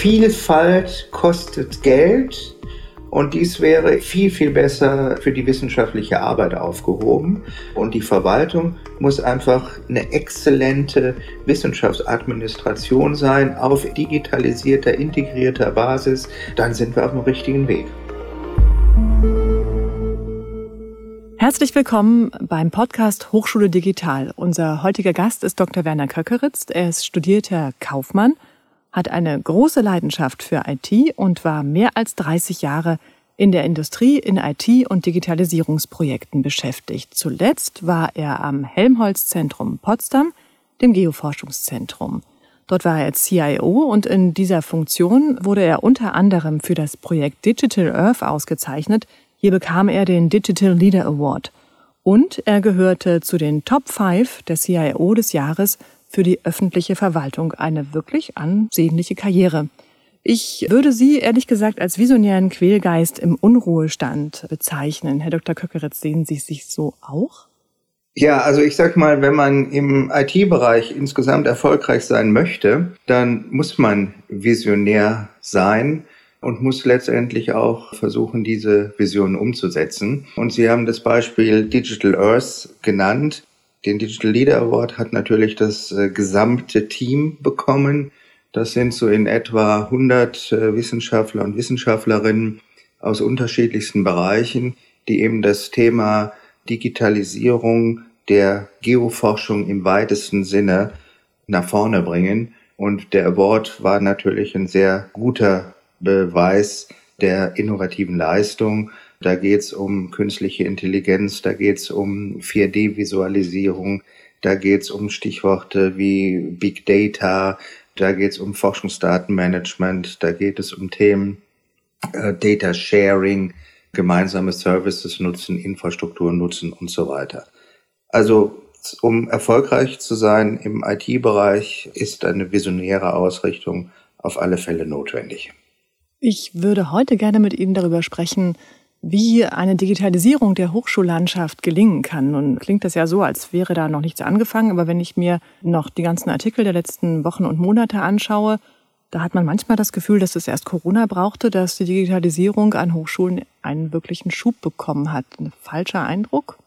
Vielfalt kostet Geld und dies wäre viel, viel besser für die wissenschaftliche Arbeit aufgehoben. Und die Verwaltung muss einfach eine exzellente Wissenschaftsadministration sein auf digitalisierter, integrierter Basis. Dann sind wir auf dem richtigen Weg. Herzlich willkommen beim Podcast Hochschule Digital. Unser heutiger Gast ist Dr. Werner Köckeritz. Er ist studierter Kaufmann, hat eine große Leidenschaft für IT und war mehr als 30 Jahre in der Industrie in IT- und Digitalisierungsprojekten beschäftigt. Zuletzt war er am Helmholtz-Zentrum Potsdam, dem Geoforschungszentrum. Dort war er CIO und in dieser Funktion wurde er unter anderem für das Projekt Digital Earth ausgezeichnet, hier bekam er den Digital Leader Award. Und er gehörte zu den Top 5 der CIO des Jahres für die öffentliche Verwaltung. Eine wirklich ansehnliche Karriere. Ich würde Sie ehrlich gesagt als visionären Quälgeist im Unruhestand bezeichnen. Herr Dr. Köckeritz, sehen Sie sich so auch? Ja, also ich sag mal, wenn man im IT-Bereich insgesamt erfolgreich sein möchte, dann muss man visionär sein und muss letztendlich auch versuchen, diese Vision umzusetzen. Und Sie haben das Beispiel Digital Earth genannt. Den Digital Leader Award hat natürlich das äh, gesamte Team bekommen. Das sind so in etwa 100 äh, Wissenschaftler und Wissenschaftlerinnen aus unterschiedlichsten Bereichen, die eben das Thema Digitalisierung der Geoforschung im weitesten Sinne nach vorne bringen. Und der Award war natürlich ein sehr guter Beweis der innovativen Leistung. Da geht es um künstliche Intelligenz, da geht es um 4D-Visualisierung, da geht es um Stichworte wie Big Data, da geht es um Forschungsdatenmanagement, da geht es um Themen äh, Data Sharing, gemeinsame Services nutzen, Infrastruktur nutzen und so weiter. Also um erfolgreich zu sein im IT-Bereich ist eine visionäre Ausrichtung auf alle Fälle notwendig. Ich würde heute gerne mit Ihnen darüber sprechen, wie eine Digitalisierung der Hochschullandschaft gelingen kann. Nun klingt das ja so, als wäre da noch nichts angefangen, aber wenn ich mir noch die ganzen Artikel der letzten Wochen und Monate anschaue, da hat man manchmal das Gefühl, dass es erst Corona brauchte, dass die Digitalisierung an Hochschulen einen wirklichen Schub bekommen hat. Ein falscher Eindruck?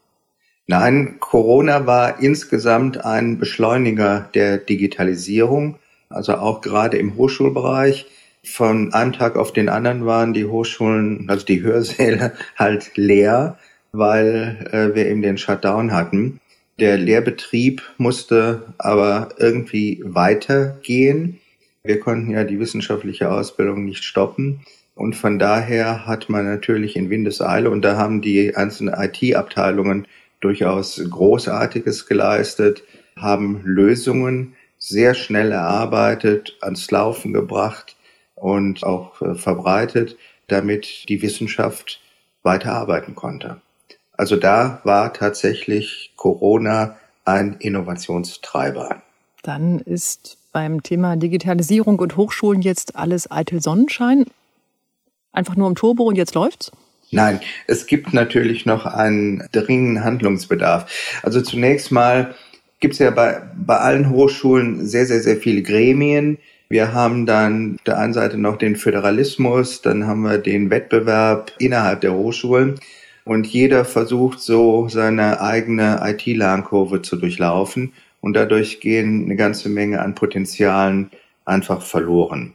Nein, Corona war insgesamt ein Beschleuniger der Digitalisierung, also auch gerade im Hochschulbereich von einem Tag auf den anderen waren die Hochschulen, also die Hörsäle halt leer, weil äh, wir eben den Shutdown hatten. Der Lehrbetrieb musste aber irgendwie weitergehen. Wir konnten ja die wissenschaftliche Ausbildung nicht stoppen. Und von daher hat man natürlich in Windeseile, und da haben die einzelnen IT-Abteilungen durchaus Großartiges geleistet, haben Lösungen sehr schnell erarbeitet, ans Laufen gebracht, und auch äh, verbreitet, damit die Wissenschaft weiterarbeiten konnte. Also da war tatsächlich Corona ein Innovationstreiber. Dann ist beim Thema Digitalisierung und Hochschulen jetzt alles eitel Sonnenschein? Einfach nur im Turbo und jetzt läuft's? Nein, es gibt natürlich noch einen dringenden Handlungsbedarf. Also zunächst mal gibt es ja bei, bei allen Hochschulen sehr, sehr, sehr viele Gremien, wir haben dann auf der einen Seite noch den Föderalismus, dann haben wir den Wettbewerb innerhalb der Hochschulen und jeder versucht so seine eigene IT-Lernkurve zu durchlaufen. Und dadurch gehen eine ganze Menge an Potenzialen einfach verloren.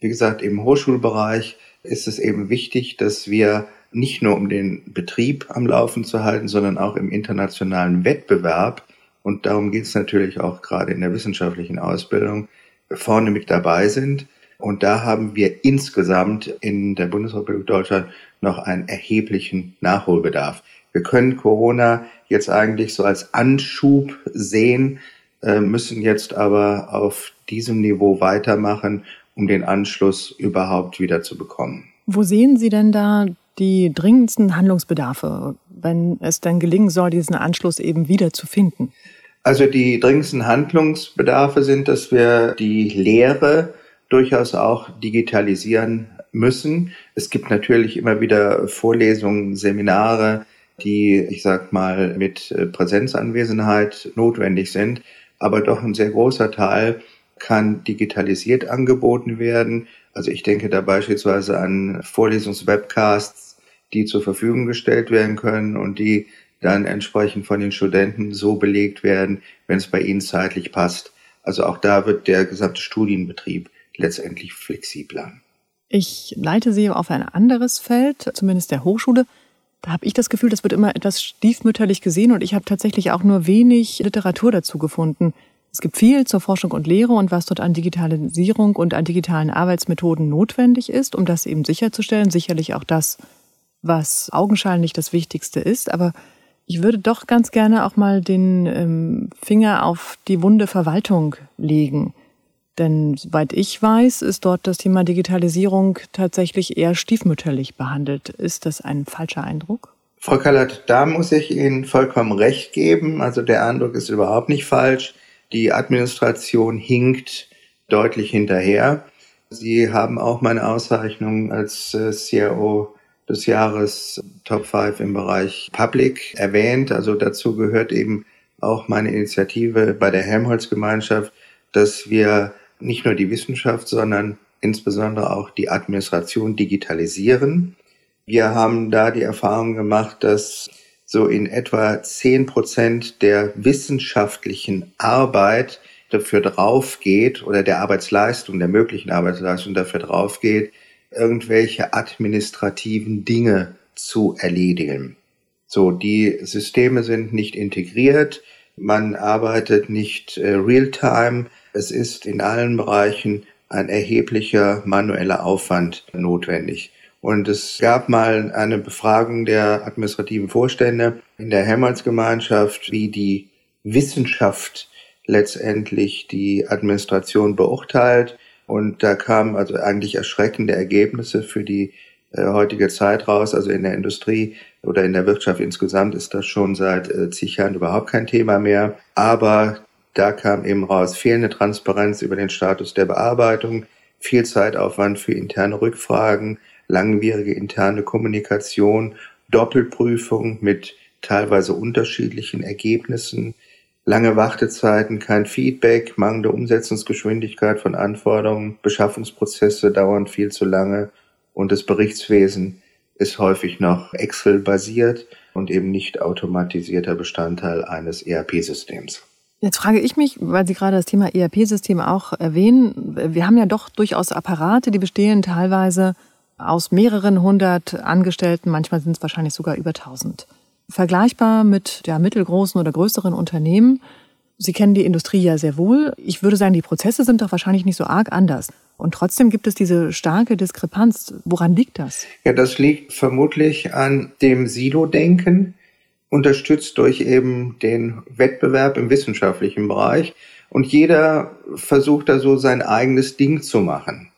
Wie gesagt, im Hochschulbereich ist es eben wichtig, dass wir nicht nur um den Betrieb am Laufen zu halten, sondern auch im internationalen Wettbewerb, und darum geht es natürlich auch gerade in der wissenschaftlichen Ausbildung, vorne mit dabei sind. Und da haben wir insgesamt in der Bundesrepublik Deutschland noch einen erheblichen Nachholbedarf. Wir können Corona jetzt eigentlich so als Anschub sehen, äh, müssen jetzt aber auf diesem Niveau weitermachen, um den Anschluss überhaupt wieder zu bekommen. Wo sehen Sie denn da die dringendsten Handlungsbedarfe, wenn es denn gelingen soll, diesen Anschluss eben wieder zu finden? Also die dringendsten Handlungsbedarfe sind, dass wir die Lehre durchaus auch digitalisieren müssen. Es gibt natürlich immer wieder Vorlesungen, Seminare, die, ich sag mal, mit Präsenzanwesenheit notwendig sind. Aber doch ein sehr großer Teil kann digitalisiert angeboten werden. Also ich denke da beispielsweise an Vorlesungswebcasts, die zur Verfügung gestellt werden können und die dann entsprechend von den Studenten so belegt werden, wenn es bei ihnen zeitlich passt. Also auch da wird der gesamte Studienbetrieb letztendlich flexibler. Ich leite Sie auf ein anderes Feld, zumindest der Hochschule. Da habe ich das Gefühl, das wird immer etwas stiefmütterlich gesehen und ich habe tatsächlich auch nur wenig Literatur dazu gefunden. Es gibt viel zur Forschung und Lehre und was dort an Digitalisierung und an digitalen Arbeitsmethoden notwendig ist, um das eben sicherzustellen. Sicherlich auch das, was augenscheinlich das Wichtigste ist. Aber ich würde doch ganz gerne auch mal den ähm, Finger auf die wunde Verwaltung legen. Denn soweit ich weiß, ist dort das Thema Digitalisierung tatsächlich eher stiefmütterlich behandelt. Ist das ein falscher Eindruck? Frau Kallert, da muss ich Ihnen vollkommen recht geben. Also der Eindruck ist überhaupt nicht falsch. Die Administration hinkt deutlich hinterher. Sie haben auch meine Auszeichnung als äh, CIO des Jahres Top 5 im Bereich Public erwähnt. Also dazu gehört eben auch meine Initiative bei der Helmholtz-Gemeinschaft, dass wir nicht nur die Wissenschaft, sondern insbesondere auch die Administration digitalisieren. Wir haben da die Erfahrung gemacht, dass so in etwa zehn Prozent der wissenschaftlichen Arbeit dafür draufgeht oder der Arbeitsleistung, der möglichen Arbeitsleistung dafür draufgeht, irgendwelche administrativen Dinge zu erledigen. So, die Systeme sind nicht integriert, man arbeitet nicht äh, real-time, es ist in allen Bereichen ein erheblicher manueller Aufwand notwendig. Und es gab mal eine Befragung der administrativen Vorstände in der Helmholtz-Gemeinschaft, wie die Wissenschaft letztendlich die Administration beurteilt. Und da kamen also eigentlich erschreckende Ergebnisse für die äh, heutige Zeit raus. Also in der Industrie oder in der Wirtschaft insgesamt ist das schon seit äh, zig Jahren überhaupt kein Thema mehr. Aber da kam eben raus fehlende Transparenz über den Status der Bearbeitung, viel Zeitaufwand für interne Rückfragen, langwierige interne Kommunikation, Doppelprüfung mit teilweise unterschiedlichen Ergebnissen, lange Wartezeiten, kein Feedback, mangelnde Umsetzungsgeschwindigkeit von Anforderungen, Beschaffungsprozesse dauern viel zu lange und das Berichtswesen ist häufig noch Excel-basiert und eben nicht automatisierter Bestandteil eines ERP-Systems. Jetzt frage ich mich, weil Sie gerade das Thema ERP-System auch erwähnen, wir haben ja doch durchaus Apparate, die bestehen teilweise aus mehreren hundert Angestellten, manchmal sind es wahrscheinlich sogar über tausend. Vergleichbar mit ja, mittelgroßen oder größeren Unternehmen. Sie kennen die Industrie ja sehr wohl. Ich würde sagen, die Prozesse sind doch wahrscheinlich nicht so arg anders. Und trotzdem gibt es diese starke Diskrepanz. Woran liegt das? Ja, das liegt vermutlich an dem Silo-Denken, unterstützt durch eben den Wettbewerb im wissenschaftlichen Bereich. Und jeder versucht da so sein eigenes Ding zu machen.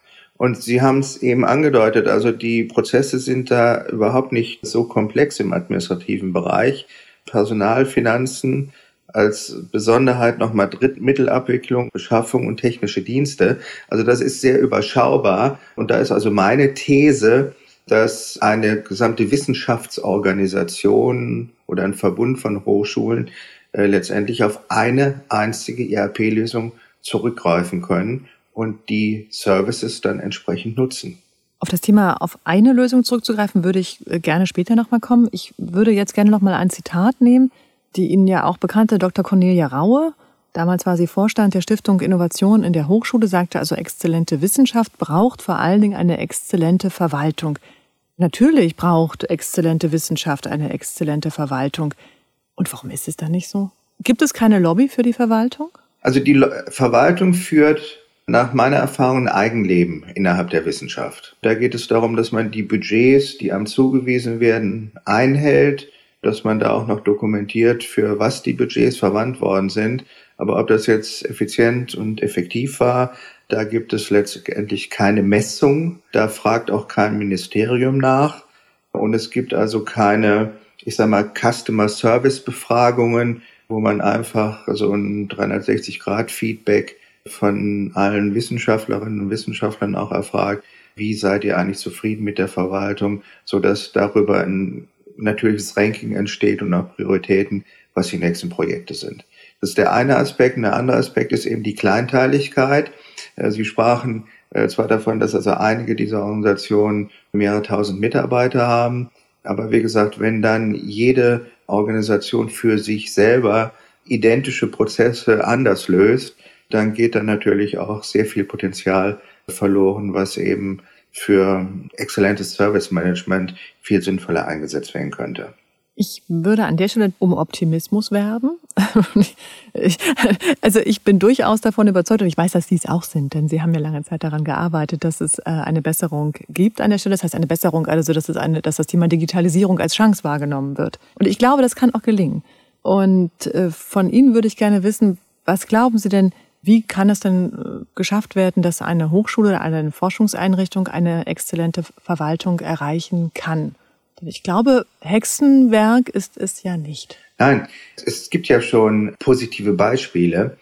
Und Sie haben es eben angedeutet, also die Prozesse sind da überhaupt nicht so komplex im administrativen Bereich. Personal, Finanzen als Besonderheit nochmal Drittmittelabwicklung, Beschaffung und technische Dienste. Also das ist sehr überschaubar. Und da ist also meine These, dass eine gesamte Wissenschaftsorganisation oder ein Verbund von Hochschulen äh, letztendlich auf eine einzige ERP-Lösung zurückgreifen können und die Services dann entsprechend nutzen. Auf das Thema auf eine Lösung zurückzugreifen, würde ich äh, gerne später nochmal kommen. Ich würde jetzt gerne nochmal ein Zitat nehmen, die Ihnen ja auch bekannte Dr. Cornelia Raue, damals war sie Vorstand der Stiftung Innovation in der Hochschule, sagte also, exzellente Wissenschaft braucht vor allen Dingen eine exzellente Verwaltung. Natürlich braucht exzellente Wissenschaft eine exzellente Verwaltung. Und warum ist es dann nicht so? Gibt es keine Lobby für die Verwaltung? Also die Verwaltung führt nach meiner Erfahrung ein Eigenleben innerhalb der Wissenschaft. Da geht es darum, dass man die Budgets, die einem zugewiesen werden, einhält, dass man da auch noch dokumentiert, für was die Budgets verwandt worden sind. Aber ob das jetzt effizient und effektiv war, da gibt es letztendlich keine Messung. Da fragt auch kein Ministerium nach. Und es gibt also keine, ich sag mal, Customer Service Befragungen, wo man einfach so ein 360 Grad Feedback von allen Wissenschaftlerinnen und Wissenschaftlern auch erfragt, wie seid ihr eigentlich zufrieden mit der Verwaltung, so dass darüber ein natürliches Ranking entsteht und auch Prioritäten, was die nächsten Projekte sind. Das ist der eine Aspekt. Und der andere Aspekt ist eben die Kleinteiligkeit. Äh, Sie sprachen äh, zwar davon, dass also einige dieser Organisationen mehrere tausend Mitarbeiter haben, aber wie gesagt, wenn dann jede Organisation für sich selber identische Prozesse anders löst, dann geht dann natürlich auch sehr viel Potenzial verloren, was eben für exzellentes Service Management viel sinnvoller eingesetzt werden könnte. Ich würde an der Stelle um Optimismus werben. also ich bin durchaus davon überzeugt und ich weiß, dass Sie es auch sind, denn Sie haben ja lange Zeit daran gearbeitet, dass es äh, eine Besserung gibt an der Stelle. Das heißt eine Besserung, also dass, es eine, dass das Thema Digitalisierung als Chance wahrgenommen wird. Und ich glaube, das kann auch gelingen. Und äh, von Ihnen würde ich gerne wissen, was glauben Sie denn, wie kann es denn äh, geschafft werden, dass eine Hochschule oder eine Forschungseinrichtung eine exzellente Verwaltung erreichen kann? Ich glaube, Hexenwerk ist es ja nicht. Nein, es gibt ja schon positive Beispiele,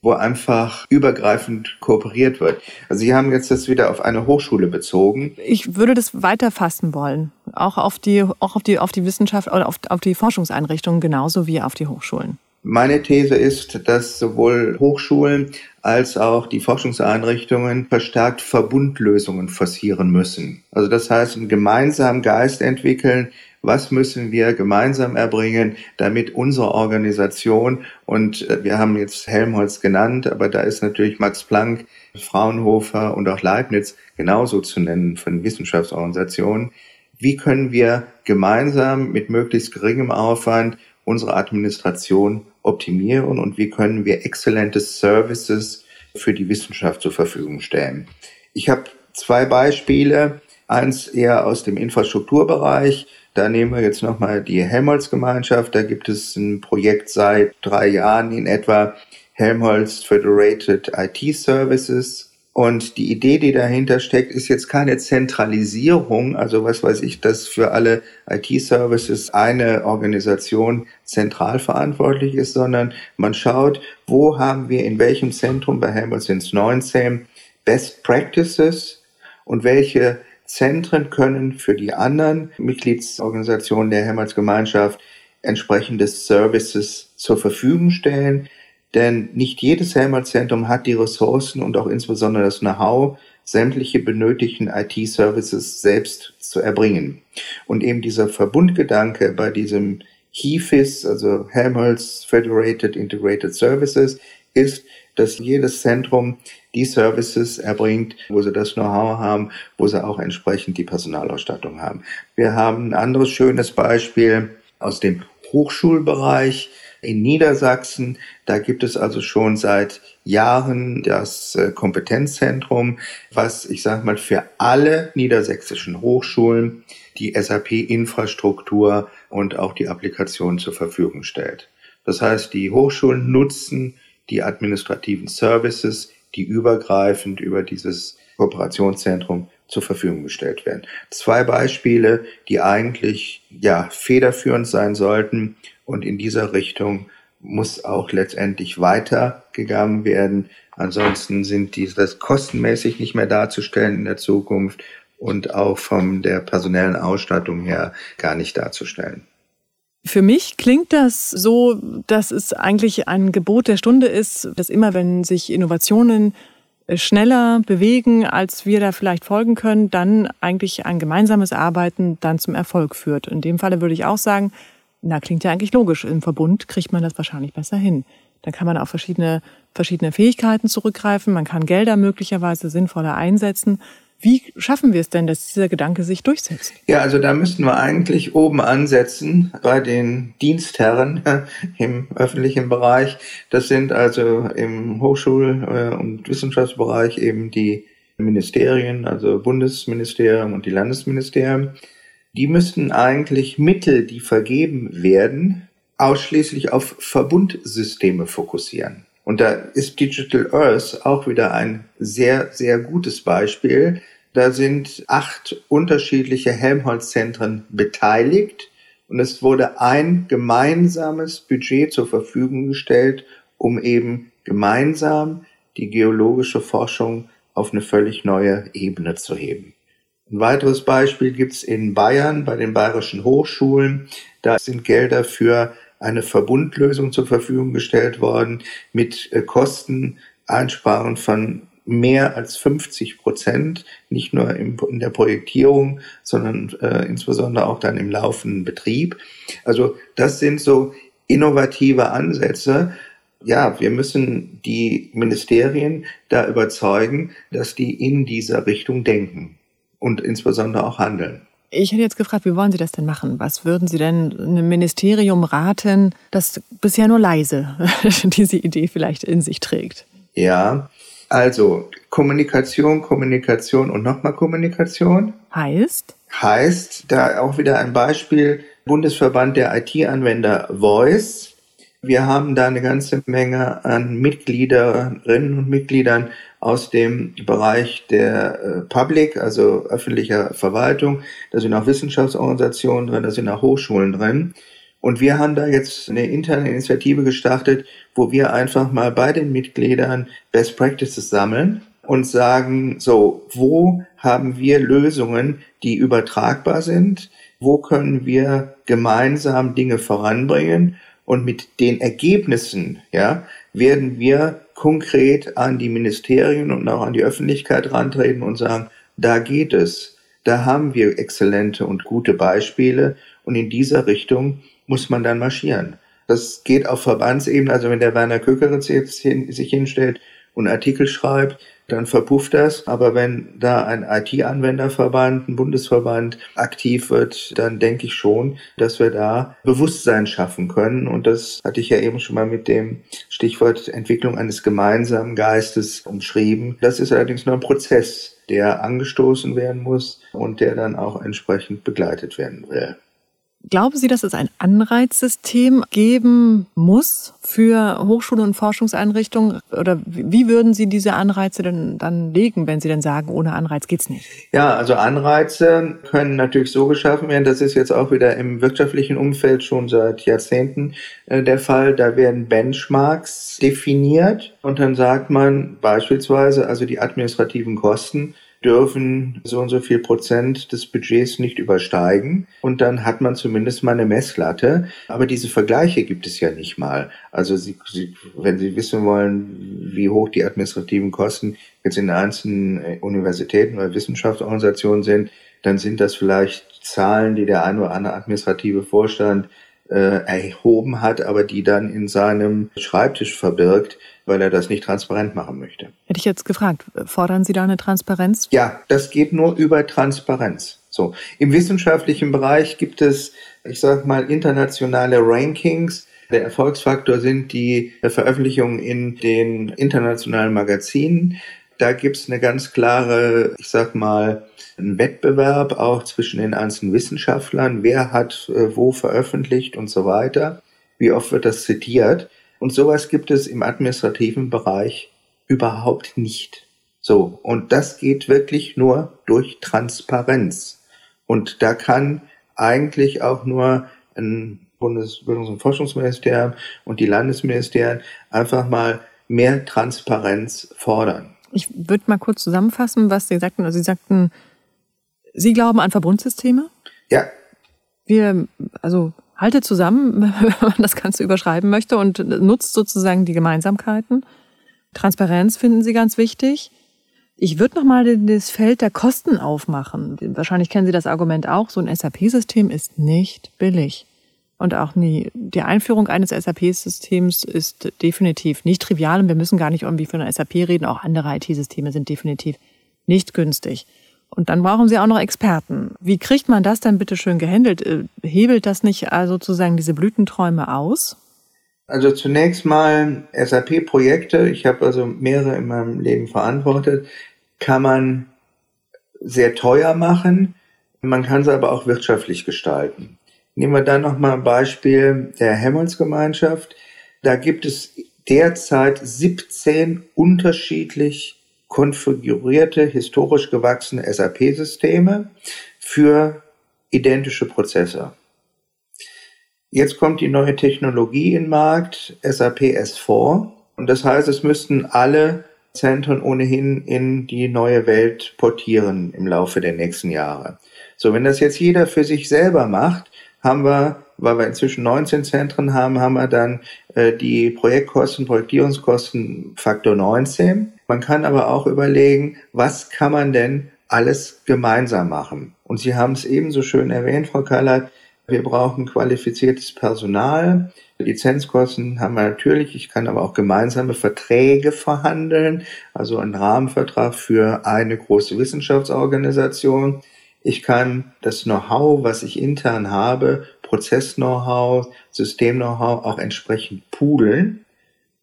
wo einfach übergreifend kooperiert wird. Also Sie haben jetzt das wieder auf eine Hochschule bezogen. Ich würde das weiter fassen wollen, auch auf die, auch auf die, auf die Wissenschaft oder auf, auf die Forschungseinrichtungen genauso wie auf die Hochschulen. Meine These ist, dass sowohl Hochschulen als auch die Forschungseinrichtungen verstärkt Verbundlösungen forcieren müssen. Also das heißt, einen gemeinsamen Geist entwickeln, was müssen wir gemeinsam erbringen, damit unsere Organisation, und äh, wir haben jetzt Helmholtz genannt, aber da ist natürlich Max Planck, Fraunhofer und auch Leibniz genauso zu nennen von Wissenschaftsorganisationen, wie können wir gemeinsam mit möglichst geringem Aufwand unsere Administration optimieren und wie können wir exzellente Services für die Wissenschaft zur Verfügung stellen. Ich habe zwei Beispiele. Eins eher aus dem Infrastrukturbereich. Da nehmen wir jetzt nochmal die Helmholtz-Gemeinschaft. Da gibt es ein Projekt seit drei Jahren in etwa Helmholtz Federated IT Services. Und die Idee, die dahinter steckt, ist jetzt keine Zentralisierung, also was weiß ich, dass für alle IT-Services eine Organisation zentral verantwortlich ist, sondern man schaut, wo haben wir in welchem Zentrum, bei Helmholtz sind es 19, Best Practices und welche Zentren können für die anderen Mitgliedsorganisationen der Helmholtz Gemeinschaft entsprechende Services zur Verfügung stellen denn nicht jedes Helmholtz-Zentrum hat die Ressourcen und auch insbesondere das Know-how, sämtliche benötigten IT-Services selbst zu erbringen. Und eben dieser Verbundgedanke bei diesem HIFIS, also Helmholtz Federated Integrated Services, ist, dass jedes Zentrum die Services erbringt, wo sie das Know-how haben, wo sie auch entsprechend die Personalausstattung haben. Wir haben ein anderes schönes Beispiel aus dem Hochschulbereich in Niedersachsen. Da gibt es also schon seit Jahren das äh, Kompetenzzentrum, was ich sage mal für alle niedersächsischen Hochschulen die SAP-Infrastruktur und auch die Applikation zur Verfügung stellt. Das heißt, die Hochschulen nutzen die administrativen Services, die übergreifend über dieses Kooperationszentrum zur Verfügung gestellt werden. Zwei Beispiele, die eigentlich ja federführend sein sollten und in dieser Richtung muss auch letztendlich weitergegangen werden. Ansonsten sind die das kostenmäßig nicht mehr darzustellen in der Zukunft und auch von der personellen Ausstattung her gar nicht darzustellen. Für mich klingt das so, dass es eigentlich ein Gebot der Stunde ist, dass immer wenn sich Innovationen schneller bewegen, als wir da vielleicht folgen können, dann eigentlich ein gemeinsames Arbeiten dann zum Erfolg führt. In dem Falle würde ich auch sagen, na, klingt ja eigentlich logisch. Im Verbund kriegt man das wahrscheinlich besser hin. Dann kann man auf verschiedene, verschiedene Fähigkeiten zurückgreifen. Man kann Gelder möglicherweise sinnvoller einsetzen. Wie schaffen wir es denn, dass dieser Gedanke sich durchsetzt? Ja, also da müssten wir eigentlich oben ansetzen bei den Dienstherren im öffentlichen Bereich. Das sind also im Hochschul- äh, und Wissenschaftsbereich eben die Ministerien, also Bundesministerium und die Landesministerien die müssten eigentlich Mittel, die vergeben werden, ausschließlich auf Verbundsysteme fokussieren. Und da ist Digital Earth auch wieder ein sehr, sehr gutes Beispiel. Da sind acht unterschiedliche Helmholtz-Zentren beteiligt und es wurde ein gemeinsames Budget zur Verfügung gestellt, um eben gemeinsam die geologische Forschung auf eine völlig neue Ebene zu heben. Ein weiteres Beispiel gibt's in Bayern bei den bayerischen Hochschulen. Da sind Gelder für eine Verbundlösung zur Verfügung gestellt worden mit äh, Kosteneinsparungen von mehr als 50 Prozent, nicht nur in der Projektierung, sondern äh, insbesondere auch dann im laufenden Betrieb. Also das sind so innovative Ansätze. Ja, wir müssen die Ministerien da überzeugen, dass die in dieser Richtung denken und insbesondere auch handeln. Ich hätte jetzt gefragt, wie wollen Sie das denn machen? Was würden Sie denn einem Ministerium raten, das bisher nur leise diese Idee vielleicht in sich trägt? Ja, also Kommunikation, Kommunikation und nochmal Kommunikation. Heißt? Heißt, da auch wieder ein Beispiel, Bundesverband der IT-Anwender Voice. Wir haben da eine ganze Menge an Mitgliederinnen und Mitgliedern aus dem Bereich der äh, Public, also öffentlicher Verwaltung. Da sind auch Wissenschaftsorganisationen drin, da sind auch Hochschulen drin. Und wir haben da jetzt eine interne Initiative gestartet, wo wir einfach mal bei den Mitgliedern Best Practices sammeln und sagen, so, wo haben wir Lösungen, die übertragbar sind? Wo können wir gemeinsam Dinge voranbringen? Und mit den Ergebnissen, ja, werden wir konkret an die Ministerien und auch an die Öffentlichkeit rantreten und sagen, da geht es. Da haben wir exzellente und gute Beispiele. Und in dieser Richtung muss man dann marschieren. Das geht auf Verbandsebene, also wenn der Werner Kökeritz jetzt hin, sich hinstellt und Artikel schreibt, dann verpufft das. Aber wenn da ein IT-Anwenderverband, ein Bundesverband aktiv wird, dann denke ich schon, dass wir da Bewusstsein schaffen können. Und das hatte ich ja eben schon mal mit dem Stichwort Entwicklung eines gemeinsamen Geistes umschrieben. Das ist allerdings nur ein Prozess, der angestoßen werden muss und der dann auch entsprechend begleitet werden will. Glauben Sie, dass es ein Anreizsystem geben muss für Hochschule und Forschungseinrichtungen? Oder wie würden Sie diese Anreize denn dann legen, wenn Sie denn sagen, ohne Anreiz geht's nicht? Ja, also Anreize können natürlich so geschaffen werden. Das ist jetzt auch wieder im wirtschaftlichen Umfeld schon seit Jahrzehnten äh, der Fall. Da werden Benchmarks definiert und dann sagt man beispielsweise, also die administrativen Kosten dürfen so und so viel Prozent des Budgets nicht übersteigen. Und dann hat man zumindest mal eine Messlatte. Aber diese Vergleiche gibt es ja nicht mal. Also Sie, Sie, wenn Sie wissen wollen, wie hoch die administrativen Kosten jetzt in einzelnen äh, Universitäten oder Wissenschaftsorganisationen sind, dann sind das vielleicht Zahlen, die der ein oder andere administrative Vorstand erhoben hat, aber die dann in seinem Schreibtisch verbirgt weil er das nicht transparent machen möchte. Hätte ich jetzt gefragt, fordern Sie da eine Transparenz? Ja, das geht nur über Transparenz. So, im wissenschaftlichen Bereich gibt es, ich sag mal, internationale Rankings. Der Erfolgsfaktor sind die Veröffentlichungen in den internationalen Magazinen. Da gibt es eine ganz klare, ich sag mal, einen Wettbewerb auch zwischen den einzelnen Wissenschaftlern. Wer hat äh, wo veröffentlicht und so weiter? Wie oft wird das zitiert? Und sowas gibt es im administrativen Bereich überhaupt nicht. So. Und das geht wirklich nur durch Transparenz. Und da kann eigentlich auch nur ein Bundesbildungs- und Forschungsministerium und die Landesministerien einfach mal mehr Transparenz fordern. Ich würde mal kurz zusammenfassen, was Sie sagten. Also Sie sagten, Sie glauben an Verbundsysteme? Ja. Wir, also haltet zusammen, wenn man das Ganze überschreiben möchte und nutzt sozusagen die Gemeinsamkeiten. Transparenz finden Sie ganz wichtig. Ich würde noch mal das Feld der Kosten aufmachen. Wahrscheinlich kennen Sie das Argument auch. So ein SAP-System ist nicht billig. Und auch nie, die Einführung eines SAP-Systems ist definitiv nicht trivial. Und wir müssen gar nicht irgendwie von einer SAP reden. Auch andere IT-Systeme sind definitiv nicht günstig. Und dann brauchen Sie auch noch Experten. Wie kriegt man das dann bitte schön gehandelt? Äh, hebelt das nicht also sozusagen diese Blütenträume aus? Also zunächst mal SAP-Projekte, ich habe also mehrere in meinem Leben verantwortet, kann man sehr teuer machen, man kann sie aber auch wirtschaftlich gestalten. Nehmen wir dann nochmal ein Beispiel der Helmholtz-Gemeinschaft. Da gibt es derzeit 17 unterschiedlich konfigurierte, historisch gewachsene SAP-Systeme für identische Prozesse. Jetzt kommt die neue Technologie in den Markt, SAP S4. Und das heißt, es müssten alle Zentren ohnehin in die neue Welt portieren im Laufe der nächsten Jahre. So, wenn das jetzt jeder für sich selber macht, haben wir, weil wir inzwischen 19 Zentren haben, haben wir dann äh, die Projektkosten, Projektierungskosten Faktor 19. Man kann aber auch überlegen, was kann man denn alles gemeinsam machen? Und Sie haben es ebenso schön erwähnt, Frau Kallert, wir brauchen qualifiziertes Personal. Lizenzkosten haben wir natürlich. Ich kann aber auch gemeinsame Verträge verhandeln, also einen Rahmenvertrag für eine große Wissenschaftsorganisation. Ich kann das Know-how, was ich intern habe, Prozess-Know-how, System-Know-how auch entsprechend poolen.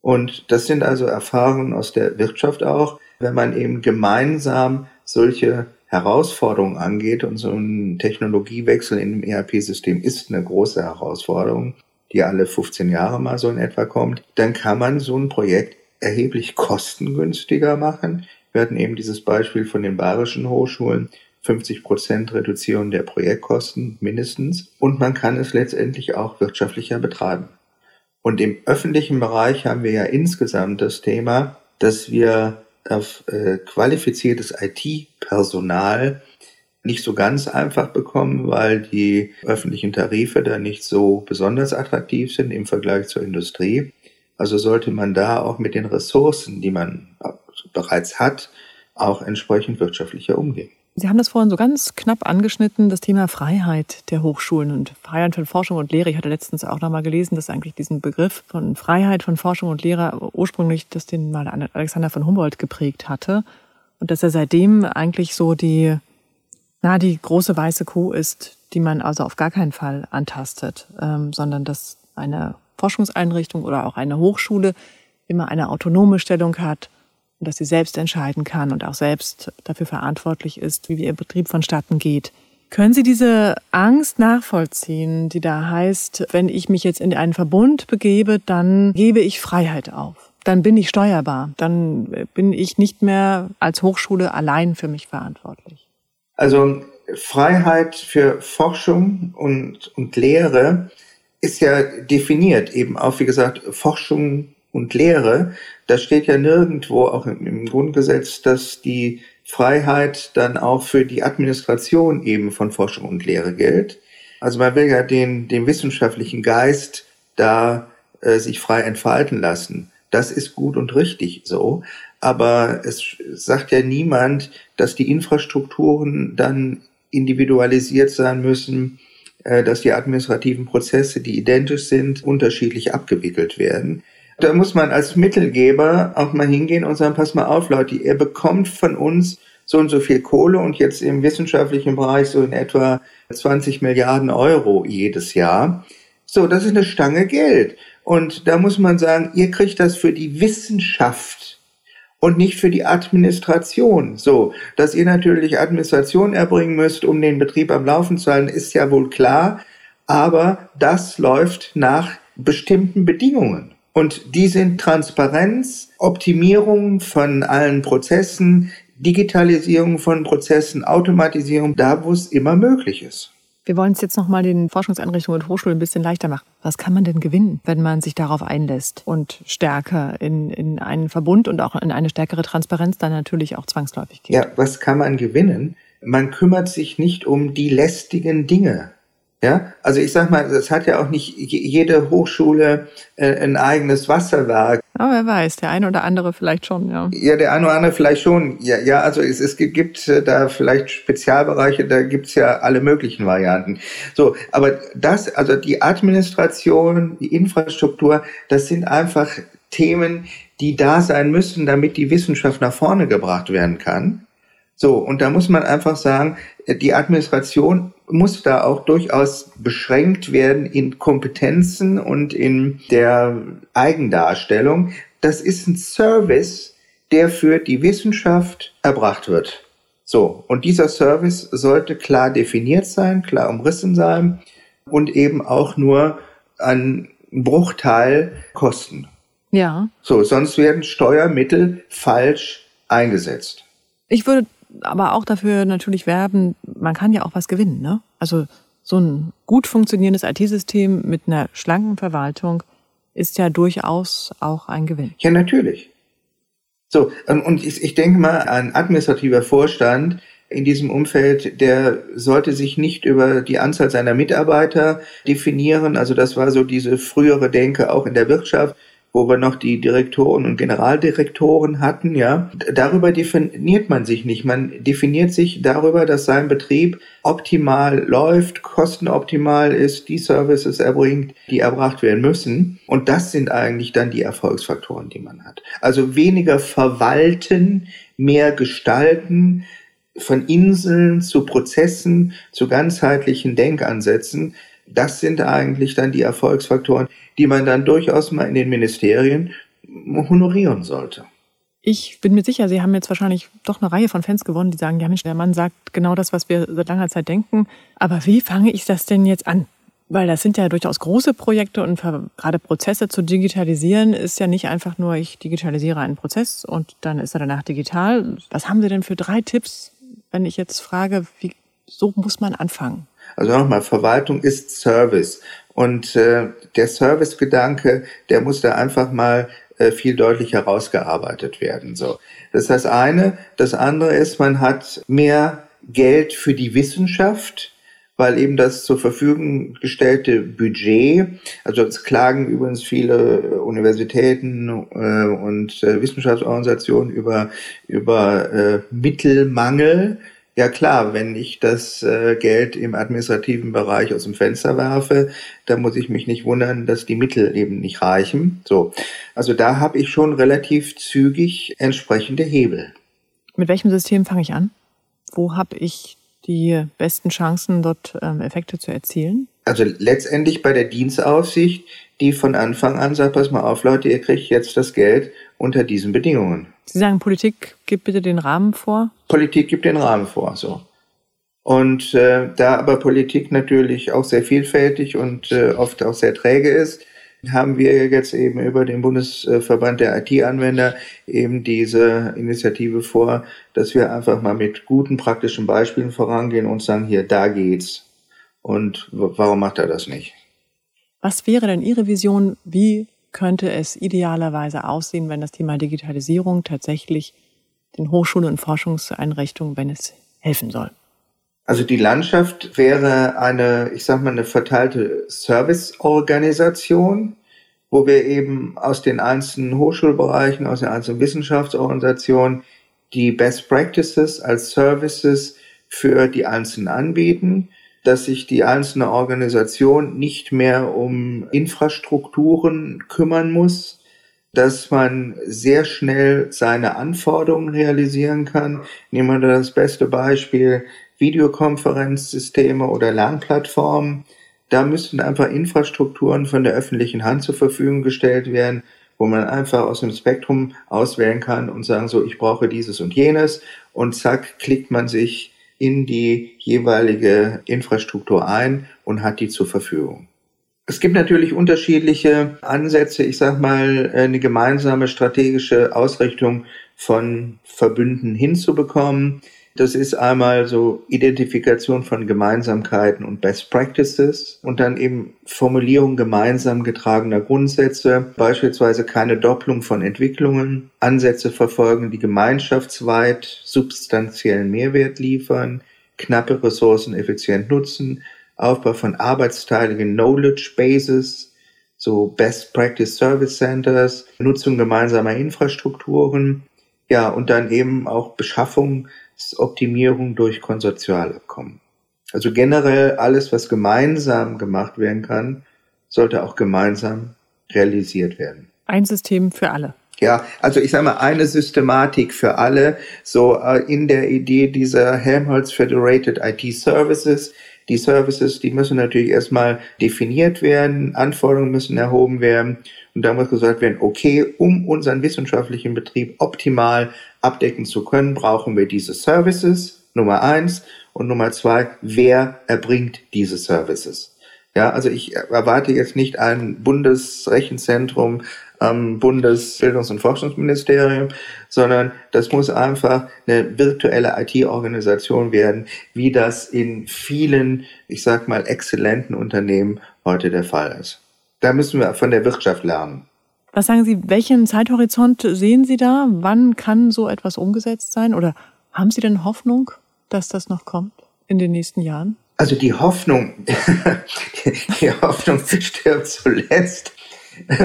Und das sind also Erfahrungen aus der Wirtschaft auch, wenn man eben gemeinsam solche Herausforderungen angeht und so ein Technologiewechsel in dem ERP-System ist eine große Herausforderung, die alle 15 Jahre mal so in etwa kommt, dann kann man so ein Projekt erheblich kostengünstiger machen. Wir hatten eben dieses Beispiel von den bayerischen Hochschulen, 50 Prozent Reduzierung der Projektkosten mindestens. Und man kann es letztendlich auch wirtschaftlicher betreiben. Und im öffentlichen Bereich haben wir ja insgesamt das Thema, dass wir auf äh, qualifiziertes IT-Personal nicht so ganz einfach bekommen, weil die öffentlichen Tarife da nicht so besonders attraktiv sind im Vergleich zur Industrie. Also sollte man da auch mit den Ressourcen, die man bereits hat, auch entsprechend wirtschaftlicher umgehen. Sie haben das vorhin so ganz knapp angeschnitten, das Thema Freiheit der Hochschulen und Freiheit von Forschung und Lehre. Ich hatte letztens auch noch mal gelesen, dass eigentlich diesen Begriff von Freiheit von Forschung und Lehre ursprünglich, dass den mal Alexander von Humboldt geprägt hatte und dass er seitdem eigentlich so die, na, die große weiße Kuh ist, die man also auf gar keinen Fall antastet, ähm, sondern dass eine Forschungseinrichtung oder auch eine Hochschule immer eine autonome Stellung hat und dass sie selbst entscheiden kann und auch selbst dafür verantwortlich ist, wie ihr Betrieb vonstatten geht. Können Sie diese Angst nachvollziehen, die da heißt, wenn ich mich jetzt in einen Verbund begebe, dann gebe ich Freiheit auf. Dann bin ich steuerbar. Dann bin ich nicht mehr als Hochschule allein für mich verantwortlich. Also Freiheit für Forschung und, und Lehre ist ja definiert, eben auch, wie gesagt, Forschung und Lehre, da steht ja nirgendwo, auch im Grundgesetz, dass die Freiheit dann auch für die Administration eben von Forschung und Lehre gilt. Also man will ja den, den wissenschaftlichen Geist da äh, sich frei entfalten lassen. Das ist gut und richtig so. Aber es sagt ja niemand, dass die Infrastrukturen dann individualisiert sein müssen, äh, dass die administrativen Prozesse, die identisch sind, unterschiedlich abgewickelt werden. Da muss man als Mittelgeber auch mal hingehen und sagen, pass mal auf, Leute, ihr bekommt von uns so und so viel Kohle und jetzt im wissenschaftlichen Bereich so in etwa 20 Milliarden Euro jedes Jahr. So, das ist eine Stange Geld. Und da muss man sagen, ihr kriegt das für die Wissenschaft und nicht für die Administration. So, dass ihr natürlich Administration erbringen müsst, um den Betrieb am Laufen zu halten, ist ja wohl klar. Aber das läuft nach bestimmten Bedingungen. Und die sind Transparenz, Optimierung von allen Prozessen, Digitalisierung von Prozessen, Automatisierung, da wo es immer möglich ist. Wir wollen es jetzt nochmal den Forschungseinrichtungen und Hochschulen ein bisschen leichter machen. Was kann man denn gewinnen, wenn man sich darauf einlässt und stärker in, in einen Verbund und auch in eine stärkere Transparenz dann natürlich auch zwangsläufig geht? Ja, was kann man gewinnen? Man kümmert sich nicht um die lästigen Dinge. Ja, also ich sag mal, es hat ja auch nicht jede Hochschule äh, ein eigenes Wasserwerk. Aber wer weiß, der eine oder andere vielleicht schon, ja. Ja, der eine oder andere vielleicht schon. Ja, ja also es, es gibt äh, da vielleicht Spezialbereiche, da gibt's ja alle möglichen Varianten. So, aber das, also die Administration, die Infrastruktur, das sind einfach Themen, die da sein müssen, damit die Wissenschaft nach vorne gebracht werden kann. So, und da muss man einfach sagen, die Administration muss da auch durchaus beschränkt werden in Kompetenzen und in der Eigendarstellung. Das ist ein Service, der für die Wissenschaft erbracht wird. So, und dieser Service sollte klar definiert sein, klar umrissen sein und eben auch nur einen Bruchteil kosten. Ja. So, sonst werden Steuermittel falsch eingesetzt. Ich würde aber auch dafür natürlich werben, man kann ja auch was gewinnen. Ne? Also so ein gut funktionierendes IT-System mit einer schlanken Verwaltung ist ja durchaus auch ein Gewinn. Ja, natürlich. So, und ich, ich denke mal, ein administrativer Vorstand, in diesem Umfeld, der sollte sich nicht über die Anzahl seiner Mitarbeiter definieren. Also das war so diese frühere Denke auch in der Wirtschaft wo wir noch die Direktoren und Generaldirektoren hatten, ja. Darüber definiert man sich nicht. Man definiert sich darüber, dass sein Betrieb optimal läuft, kostenoptimal ist, die Services erbringt, die erbracht werden müssen. Und das sind eigentlich dann die Erfolgsfaktoren, die man hat. Also weniger verwalten, mehr gestalten, von Inseln zu Prozessen, zu ganzheitlichen Denkansätzen. Das sind eigentlich dann die Erfolgsfaktoren, die man dann durchaus mal in den Ministerien honorieren sollte. Ich bin mir sicher, Sie haben jetzt wahrscheinlich doch eine Reihe von Fans gewonnen, die sagen, ja Mensch, der Mann sagt genau das, was wir seit langer Zeit denken. Aber wie fange ich das denn jetzt an? Weil das sind ja durchaus große Projekte und gerade Prozesse zu digitalisieren ist ja nicht einfach nur, ich digitalisiere einen Prozess und dann ist er danach digital. Was haben Sie denn für drei Tipps, wenn ich jetzt frage, wie, so muss man anfangen? Also nochmal, Verwaltung ist Service. Und äh, der Servicegedanke, der muss da einfach mal äh, viel deutlicher herausgearbeitet werden. So, das ist das eine. Das andere ist, man hat mehr Geld für die Wissenschaft, weil eben das zur Verfügung gestellte Budget, also es klagen übrigens viele Universitäten äh, und äh, Wissenschaftsorganisationen über, über äh, Mittelmangel ja klar, wenn ich das äh, Geld im administrativen Bereich aus dem Fenster werfe, dann muss ich mich nicht wundern, dass die Mittel eben nicht reichen. So, also da habe ich schon relativ zügig entsprechende Hebel. Mit welchem System fange ich an? Wo habe ich die besten Chancen, dort ähm, Effekte zu erzielen? Also letztendlich bei der Dienstaufsicht, die von Anfang an sagt, pass mal auf, Leute, ihr kriegt jetzt das Geld unter diesen Bedingungen. Sie sagen, Politik gibt bitte den Rahmen vor? Politik gibt den Rahmen vor, so. Und äh, da aber Politik natürlich auch sehr vielfältig und äh, oft auch sehr träge ist, haben wir jetzt eben über den Bundesverband der IT-Anwender eben diese Initiative vor, dass wir einfach mal mit guten praktischen Beispielen vorangehen und sagen, hier, da geht's. Und warum macht er das nicht? Was wäre denn Ihre Vision? Wie könnte es idealerweise aussehen, wenn das Thema Digitalisierung tatsächlich den Hochschulen und Forschungseinrichtungen, wenn es helfen soll? Also die Landschaft wäre eine, ich sag mal, eine verteilte Serviceorganisation, wo wir eben aus den einzelnen Hochschulbereichen, aus den einzelnen Wissenschaftsorganisationen die Best Practices als Services für die Einzelnen anbieten dass sich die einzelne Organisation nicht mehr um Infrastrukturen kümmern muss, dass man sehr schnell seine Anforderungen realisieren kann. Nehmen wir das beste Beispiel Videokonferenzsysteme oder Lernplattformen. Da müssten einfach Infrastrukturen von der öffentlichen Hand zur Verfügung gestellt werden, wo man einfach aus dem Spektrum auswählen kann und sagen so, ich brauche dieses und jenes und zack, klickt man sich in die jeweilige Infrastruktur ein und hat die zur Verfügung. Es gibt natürlich unterschiedliche Ansätze, ich sage mal, eine gemeinsame strategische Ausrichtung von Verbünden hinzubekommen. Das ist einmal so Identifikation von Gemeinsamkeiten und Best Practices und dann eben Formulierung gemeinsam getragener Grundsätze, beispielsweise keine Doppelung von Entwicklungen, Ansätze verfolgen, die gemeinschaftsweit substanziellen Mehrwert liefern, knappe Ressourcen effizient nutzen, Aufbau von arbeitsteiligen Knowledge Bases, so Best Practice Service Centers, Nutzung gemeinsamer Infrastrukturen, ja, und dann eben auch Beschaffung Optimierung durch Konsortialabkommen. Also generell alles, was gemeinsam gemacht werden kann, sollte auch gemeinsam realisiert werden. Ein System für alle. Ja, also ich sage mal, eine Systematik für alle, so äh, in der Idee dieser Helmholtz Federated IT Services. Die Services, die müssen natürlich erstmal definiert werden, Anforderungen müssen erhoben werden und da muss gesagt werden, okay, um unseren wissenschaftlichen Betrieb optimal abdecken zu können, brauchen wir diese Services, Nummer eins. Und Nummer zwei, wer erbringt diese Services? Ja, also ich erwarte jetzt nicht ein Bundesrechenzentrum am Bundesbildungs- und Forschungsministerium, sondern das muss einfach eine virtuelle IT-Organisation werden, wie das in vielen, ich sag mal, exzellenten Unternehmen heute der Fall ist. Da müssen wir von der Wirtschaft lernen. Was sagen Sie, welchen Zeithorizont sehen Sie da? Wann kann so etwas umgesetzt sein? Oder haben Sie denn Hoffnung? dass das noch kommt in den nächsten Jahren? Also die Hoffnung, die Hoffnung stirbt zuletzt.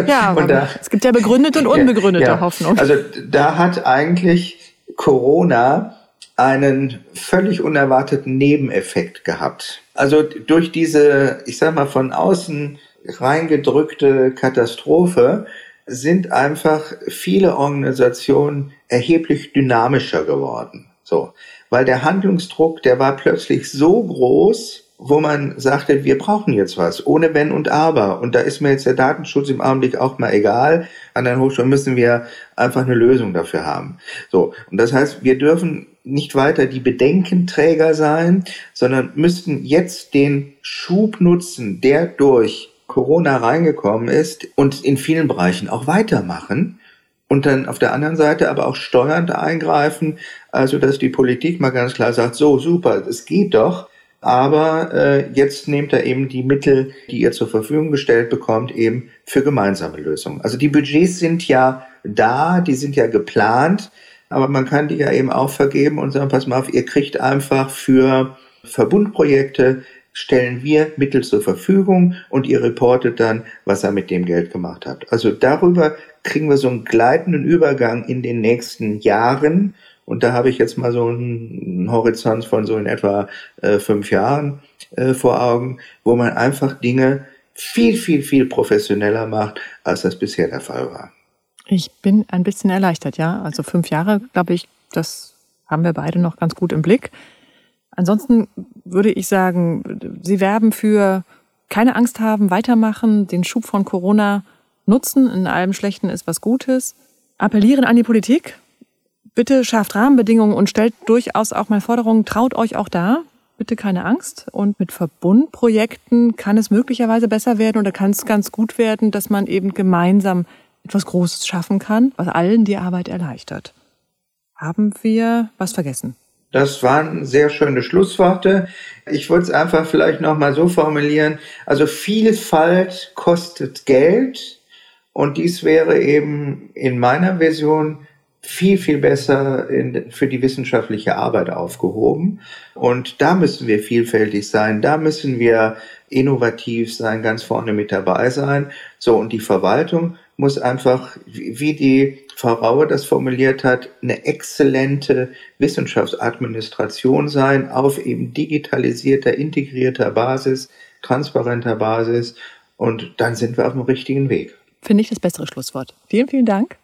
Ja, da, es gibt ja begründete und unbegründete ja, Hoffnung. Also da hat eigentlich Corona einen völlig unerwarteten Nebeneffekt gehabt. Also durch diese, ich sag mal, von außen reingedrückte Katastrophe sind einfach viele Organisationen erheblich dynamischer geworden. So. Weil der Handlungsdruck, der war plötzlich so groß, wo man sagte, wir brauchen jetzt was, ohne Wenn und Aber. Und da ist mir jetzt der Datenschutz im Augenblick auch mal egal. An den Hochschulen müssen wir einfach eine Lösung dafür haben. So. Und das heißt, wir dürfen nicht weiter die Bedenkenträger sein, sondern müssten jetzt den Schub nutzen, der durch Corona reingekommen ist und in vielen Bereichen auch weitermachen und dann auf der anderen Seite aber auch steuernd eingreifen, also dass die Politik mal ganz klar sagt, so super, es geht doch, aber äh, jetzt nehmt er eben die Mittel, die ihr zur Verfügung gestellt bekommt, eben für gemeinsame Lösungen. Also die Budgets sind ja da, die sind ja geplant, aber man kann die ja eben auch vergeben und sagen, pass mal auf, ihr kriegt einfach für Verbundprojekte stellen wir Mittel zur Verfügung und ihr reportet dann, was ihr mit dem Geld gemacht habt. Also darüber kriegen wir so einen gleitenden Übergang in den nächsten Jahren. Und da habe ich jetzt mal so einen Horizont von so in etwa äh, fünf Jahren äh, vor Augen, wo man einfach Dinge viel, viel, viel professioneller macht, als das bisher der Fall war. Ich bin ein bisschen erleichtert, ja. Also fünf Jahre, glaube ich, das haben wir beide noch ganz gut im Blick. Ansonsten würde ich sagen, Sie werben für keine Angst haben, weitermachen, den Schub von Corona nutzen. In allem Schlechten ist was Gutes. Appellieren an die Politik. Bitte schafft Rahmenbedingungen und stellt durchaus auch mal Forderungen. Traut euch auch da. Bitte keine Angst. Und mit Verbundprojekten kann es möglicherweise besser werden oder kann es ganz gut werden, dass man eben gemeinsam etwas Großes schaffen kann, was allen die Arbeit erleichtert. Haben wir was vergessen? Das waren sehr schöne Schlussworte. Ich würde es einfach vielleicht nochmal so formulieren. Also Vielfalt kostet Geld und dies wäre eben in meiner Version viel, viel besser in, für die wissenschaftliche Arbeit aufgehoben. Und da müssen wir vielfältig sein, da müssen wir innovativ sein, ganz vorne mit dabei sein. So, und die Verwaltung muss einfach, wie die Frau Raue das formuliert hat, eine exzellente Wissenschaftsadministration sein auf eben digitalisierter, integrierter Basis, transparenter Basis und dann sind wir auf dem richtigen Weg. Finde ich das bessere Schlusswort. Vielen, vielen Dank.